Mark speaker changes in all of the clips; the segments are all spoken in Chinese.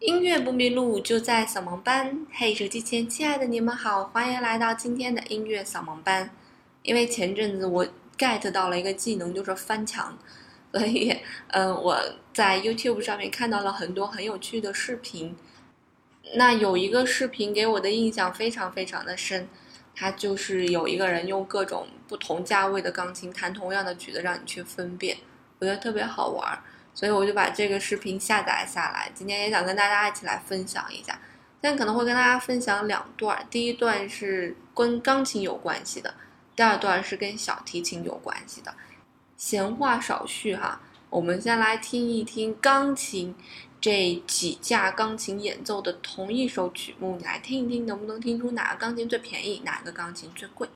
Speaker 1: 音乐不迷路，就在扫盲班。嘿，手机前亲爱的你们好，欢迎来到今天的音乐扫盲班。因为前阵子我 get 到了一个技能，就是翻墙，所以，嗯，我在 YouTube 上面看到了很多很有趣的视频。那有一个视频给我的印象非常非常的深，它就是有一个人用各种不同价位的钢琴弹同样的曲子，让你去分辨，我觉得特别好玩。所以我就把这个视频下载下来，今天也想跟大家一起来分享一下。现在可能会跟大家分享两段，第一段是跟钢琴有关系的，第二段是跟小提琴有关系的。闲话少叙哈，我们先来听一听钢琴这几架钢琴演奏的同一首曲目，你来听一听，能不能听出哪个钢琴最便宜，哪个钢琴最贵？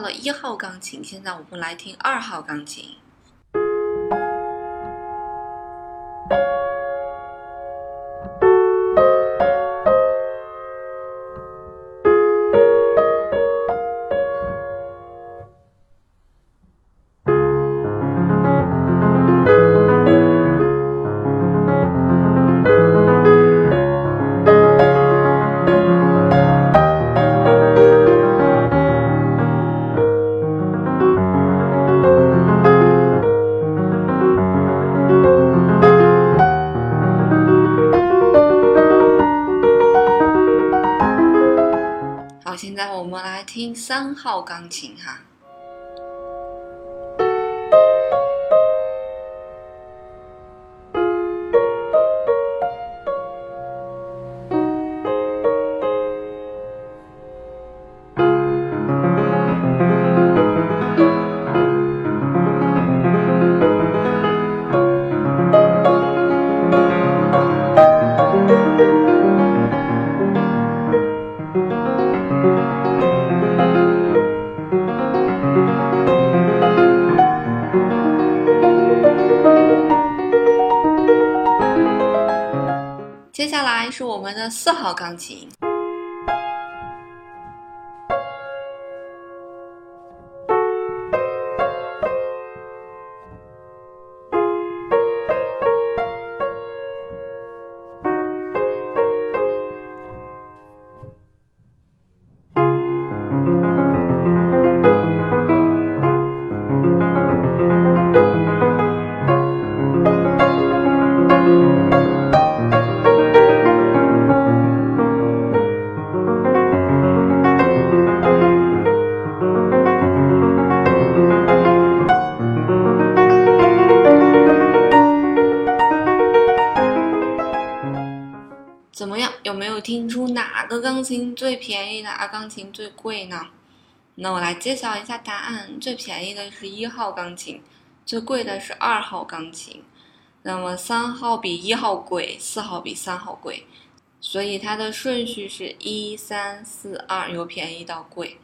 Speaker 1: 到了一号钢琴，现在我们来听二号钢琴。在我们来听三号钢琴哈。好钢琴。个钢琴最便宜，哪个钢琴最贵呢？那我来揭晓一下答案：最便宜的是一号钢琴，最贵的是二号钢琴。那么三号比一号贵，四号比三号贵，所以它的顺序是一三四二，由便宜到贵。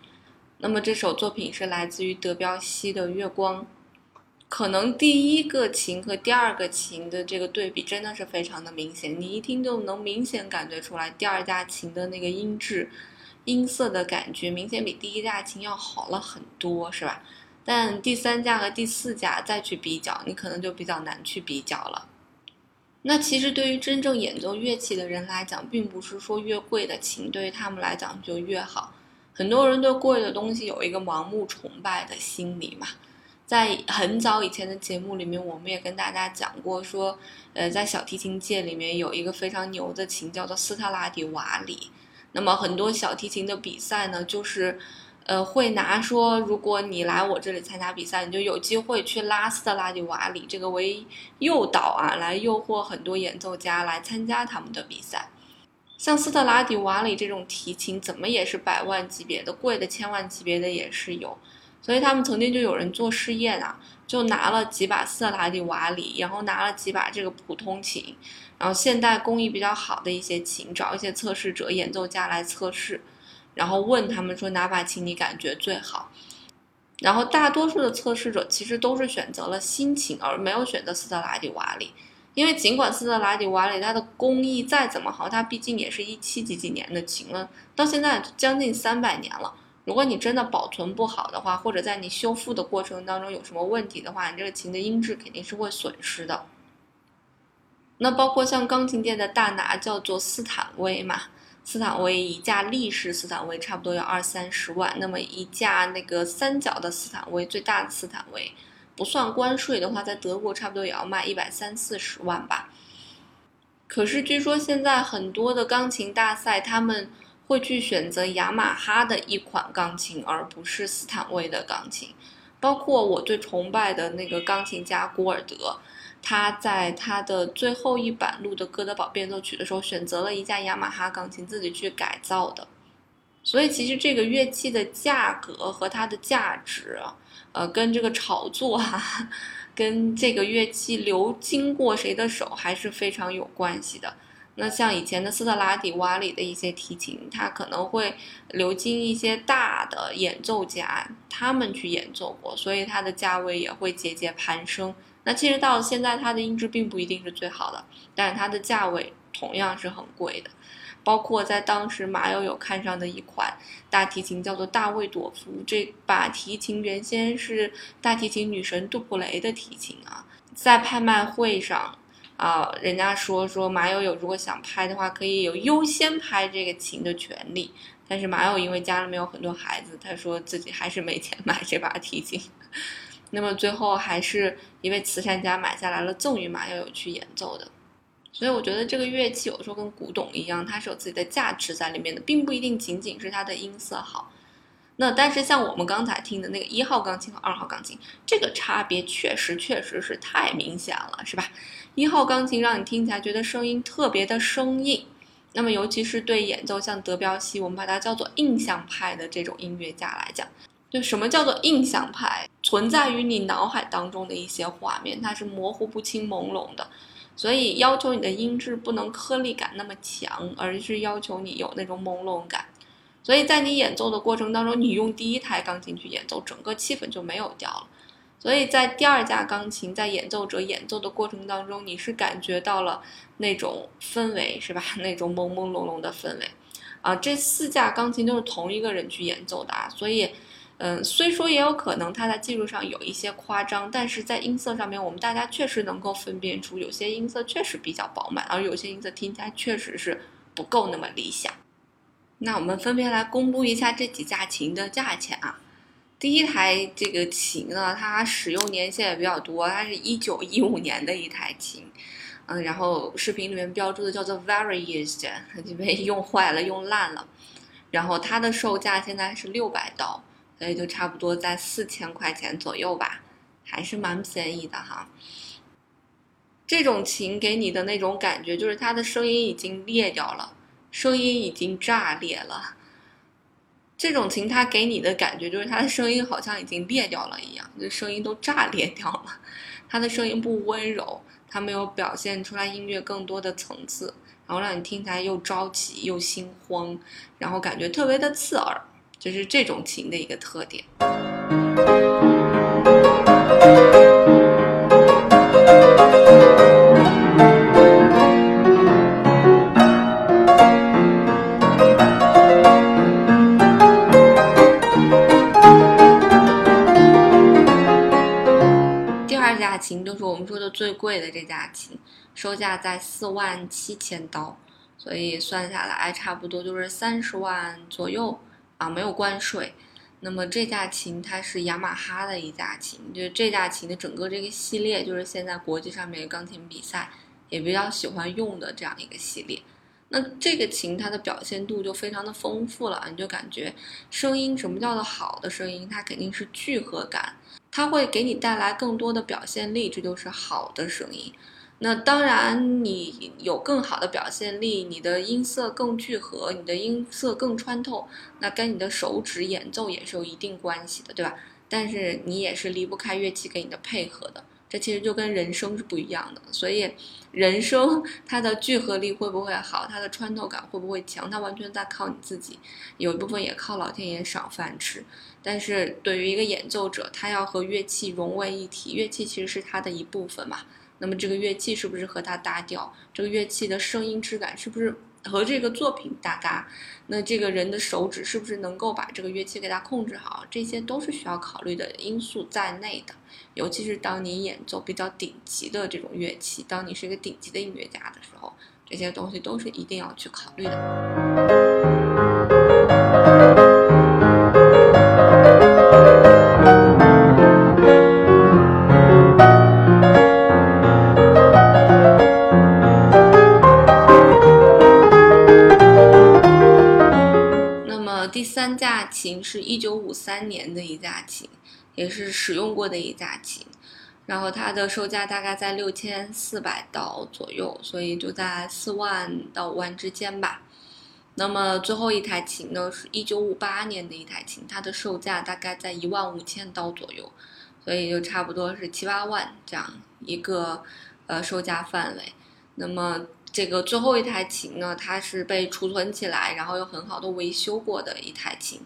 Speaker 1: 那么这首作品是来自于德彪西的《月光》。可能第一个琴和第二个琴的这个对比真的是非常的明显，你一听就能明显感觉出来，第二架琴的那个音质、音色的感觉明显比第一架琴要好了很多，是吧？但第三架和第四架再去比较，你可能就比较难去比较了。那其实对于真正演奏乐器的人来讲，并不是说越贵的琴对于他们来讲就越好。很多人对贵的东西有一个盲目崇拜的心理嘛。在很早以前的节目里面，我们也跟大家讲过，说，呃，在小提琴界里面有一个非常牛的琴叫做斯特拉迪瓦里。那么很多小提琴的比赛呢，就是，呃，会拿说，如果你来我这里参加比赛，你就有机会去拉斯特拉迪瓦里这个为诱导啊，来诱惑很多演奏家来参加他们的比赛。像斯特拉迪瓦里这种提琴，怎么也是百万级别的，贵的千万级别的也是有。所以他们曾经就有人做试验啊，就拿了几把斯特拉迪瓦里，然后拿了几把这个普通琴，然后现代工艺比较好的一些琴，找一些测试者、演奏家来测试，然后问他们说哪把琴你感觉最好。然后大多数的测试者其实都是选择了新琴，而没有选择斯特拉迪瓦里，因为尽管斯特拉迪瓦里它的工艺再怎么好，它毕竟也是一七几几年的琴了，到现在将近三百年了。如果你真的保存不好的话，或者在你修复的过程当中有什么问题的话，你这个琴的音质肯定是会损失的。那包括像钢琴店的大拿叫做斯坦威嘛。斯坦威一架立式斯坦威差不多要二三十万，那么一架那个三角的斯坦威，最大的斯坦威，不算关税的话，在德国差不多也要卖一百三四十万吧。可是据说现在很多的钢琴大赛，他们会去选择雅马哈的一款钢琴，而不是斯坦威的钢琴。包括我最崇拜的那个钢琴家古尔德。他在他的最后一版录的《哥德堡变奏曲》的时候，选择了一架雅马哈钢琴自己去改造的，所以其实这个乐器的价格和它的价值，呃，跟这个炒作哈，跟这个乐器流经过谁的手还是非常有关系的。那像以前的斯特拉迪瓦里的一些提琴，它可能会流经一些大的演奏家，他们去演奏过，所以它的价位也会节节攀升。那其实到现在，它的音质并不一定是最好的，但是它的价位同样是很贵的。包括在当时，马友友看上的一款大提琴叫做大卫朵夫，这把提琴原先是大提琴女神杜普雷的提琴啊，在拍卖会上啊，人家说说马友友如果想拍的话，可以有优先拍这个琴的权利。但是马友因为家里面有很多孩子，他说自己还是没钱买这把提琴。那么最后还是一位慈善家买下来了，赠予马友友去演奏的。所以我觉得这个乐器有时候跟古董一样，它是有自己的价值在里面的，并不一定仅仅是它的音色好。那但是像我们刚才听的那个一号钢琴和二号钢琴，这个差别确实确实是太明显了，是吧？一号钢琴让你听起来觉得声音特别的生硬，那么尤其是对演奏像德彪西，我们把它叫做印象派的这种音乐家来讲。就什么叫做印象派？存在于你脑海当中的一些画面，它是模糊不清、朦胧的，所以要求你的音质不能颗粒感那么强，而是要求你有那种朦胧感。所以在你演奏的过程当中，你用第一台钢琴去演奏，整个气氛就没有掉了。所以在第二架钢琴在演奏者演奏的过程当中，你是感觉到了那种氛围，是吧？那种朦朦胧胧的氛围。啊，这四架钢琴都是同一个人去演奏的啊，所以。嗯，虽说也有可能它在技术上有一些夸张，但是在音色上面，我们大家确实能够分辨出有些音色确实比较饱满，而有些音色听起来确实是不够那么理想。那我们分别来公布一下这几架琴的价钱啊。第一台这个琴呢，它使用年限也比较多，它是一九一五年的一台琴，嗯，然后视频里面标注的叫做 very used，就被用坏了、用烂了。然后它的售价现在是六百刀。所以就差不多在四千块钱左右吧，还是蛮便宜的哈。这种琴给你的那种感觉，就是它的声音已经裂掉了，声音已经炸裂了。这种琴它给你的感觉，就是它的声音好像已经裂掉了一样，就声音都炸裂掉了。它的声音不温柔，它没有表现出来音乐更多的层次，然后让你听起来又着急又心慌，然后感觉特别的刺耳。就是这种琴的一个特点。琴就是我们说的最贵的这架琴，售价在四万七千刀，所以算下来差不多就是三十万左右。啊，没有关税。那么这架琴它是雅马哈的一架琴，就是这架琴的整个这个系列，就是现在国际上面钢琴比赛也比较喜欢用的这样一个系列。那这个琴它的表现度就非常的丰富了，你就感觉声音什么叫做好的声音？它肯定是聚合感，它会给你带来更多的表现力，这就是好的声音。那当然，你有更好的表现力，你的音色更聚合，你的音色更穿透，那跟你的手指演奏也是有一定关系的，对吧？但是你也是离不开乐器给你的配合的，这其实就跟人声是不一样的。所以，人声它的聚合力会不会好，它的穿透感会不会强，它完全在靠你自己，有一部分也靠老天爷赏饭吃。但是对于一个演奏者，他要和乐器融为一体，乐器其实是他的一部分嘛。那么这个乐器是不是和它搭调？这个乐器的声音质感是不是和这个作品搭嘎？那这个人的手指是不是能够把这个乐器给它控制好？这些都是需要考虑的因素在内的。尤其是当你演奏比较顶级的这种乐器，当你是一个顶级的音乐家的时候，这些东西都是一定要去考虑的。三架琴是一九五三年的一架琴，也是使用过的一架琴，然后它的售价大概在六千四百刀左右，所以就在四万到五万之间吧。那么最后一台琴呢，是一九五八年的一台琴，它的售价大概在一万五千刀左右，所以就差不多是七八万这样一个呃售价范围。那么。这个最后一台琴呢，它是被储存起来，然后又很好的维修过的一台琴，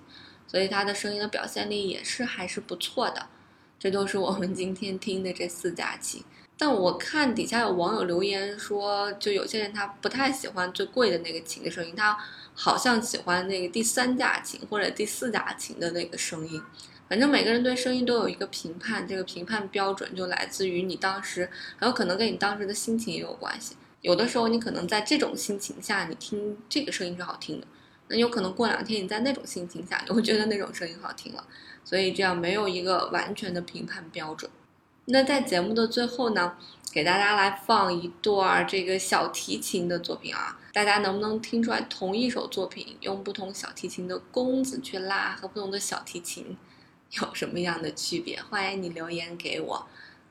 Speaker 1: 所以它的声音的表现力也是还是不错的。这都是我们今天听的这四架琴。但我看底下有网友留言说，就有些人他不太喜欢最贵的那个琴的声音，他好像喜欢那个第三架琴或者第四架琴的那个声音。反正每个人对声音都有一个评判，这个评判标准就来自于你当时，很有可能跟你当时的心情也有关系。有的时候，你可能在这种心情下，你听这个声音是好听的，那有可能过两天你在那种心情下，你会觉得那种声音好听了。所以这样没有一个完全的评判标准。那在节目的最后呢，给大家来放一段这个小提琴的作品啊，大家能不能听出来同一首作品用不同小提琴的弓子去拉和不同的小提琴有什么样的区别？欢迎你留言给我。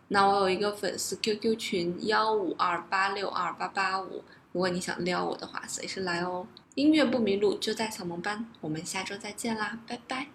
Speaker 1: 那我有一个粉丝 QQ 群幺五二八六二八八五，如果你想撩我的话，随时来哦。音乐不迷路，就在小萌班。我们下周再见啦，拜拜。